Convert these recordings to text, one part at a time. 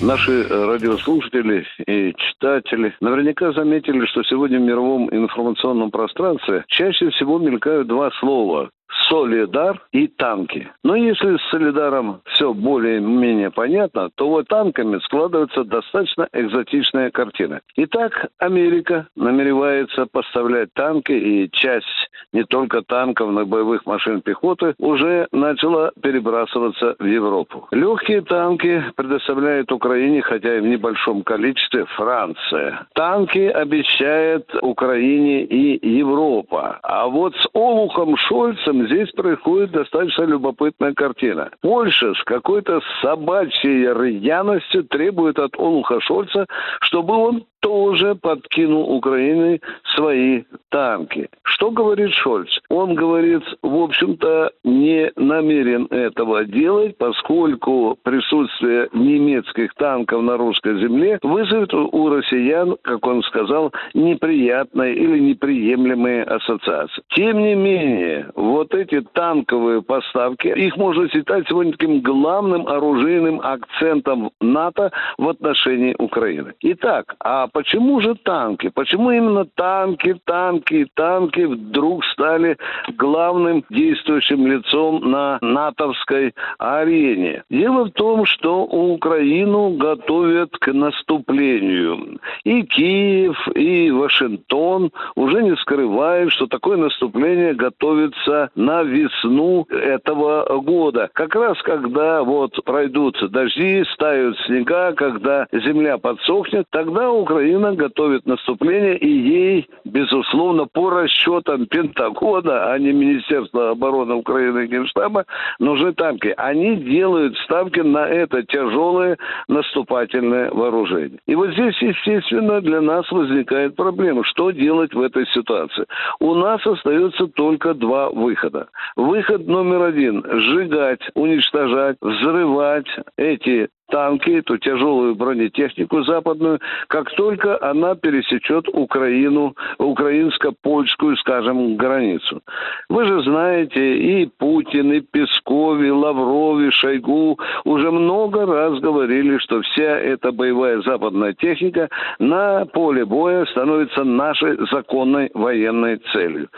Наши радиослушатели и читатели наверняка заметили, что сегодня в мировом информационном пространстве чаще всего мелькают два слова Солидар и танки. Но если с Солидаром все более-менее понятно, то вот танками складывается достаточно экзотичная картина. Итак, Америка намеревается поставлять танки, и часть не только танков, но и боевых машин пехоты уже начала перебрасываться в Европу. Легкие танки предоставляет Украине, хотя и в небольшом количестве, Франция. Танки обещает Украине и Европа. А вот с Олухом Шольцем здесь происходит достаточно любопытная картина. Польша с какой-то собачьей рьяностью требует от Олуха Шольца, чтобы он тоже подкинул Украине свои танки. Что говорит Шольц? Он говорит, в общем-то, не намерен этого делать, поскольку присутствие немецких танков на русской земле вызовет у россиян, как он сказал, неприятные или неприемлемые ассоциации. Тем не менее, вот эти танковые поставки, их можно считать сегодня таким главным оружейным акцентом НАТО в отношении Украины. Итак, а почему же танки? Почему именно танки, танки, танки вдруг стали главным действующим лицом на натовской арене? Дело в том, что Украину готовят к наступлению. И Киев, и Вашингтон уже не скрывают, что такое наступление готовится на весну этого года. Как раз когда вот пройдут дожди, стают снега, когда земля подсохнет, тогда Украина готовит наступление, и ей, безусловно, по расчетам Пентагона, а не Министерства обороны Украины и Генштаба, нужны танки. Они делают ставки на это тяжелое наступательное вооружение. И вот здесь, естественно, для нас возникает проблема. Что делать в этой ситуации? У нас остается только два выхода. Выход номер один – сжигать, уничтожать, взрывать эти танки, эту тяжелую бронетехнику западную, как только она пересечет Украину, украинско-польскую, скажем, границу. Вы же знаете, и Путин, и Песков, и Лавров, и Шойгу уже много раз говорили, что вся эта боевая западная техника на поле боя становится нашей законной военной целью.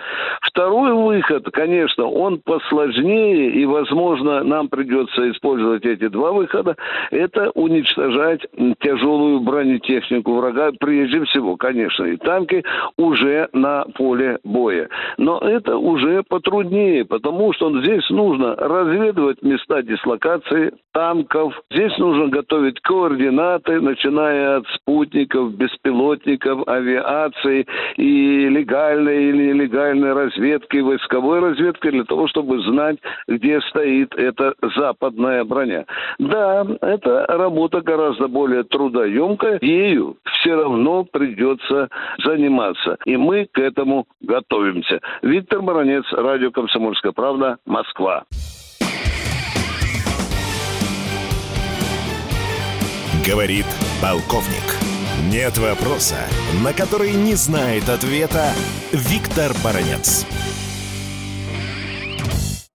Второй выход, конечно, он посложнее, и, возможно, нам придется использовать эти два выхода – это уничтожать тяжелую бронетехнику врага, прежде всего, конечно, и танки уже на поле боя. Но это уже потруднее, потому что здесь нужно разведывать места дислокации танков, здесь нужно готовить координаты, начиная от спутников, беспилотников, авиации и легальной или нелегальной разведки, войсковой разведки для того, чтобы знать, где стоит эта западная броня. Да, это работа гораздо более трудоемкая, ею все равно придется заниматься. И мы к этому готовимся. Виктор Баранец, радио «Комсомольская правда», Москва. Говорит полковник. Нет вопроса, на который не знает ответа Виктор Баранец.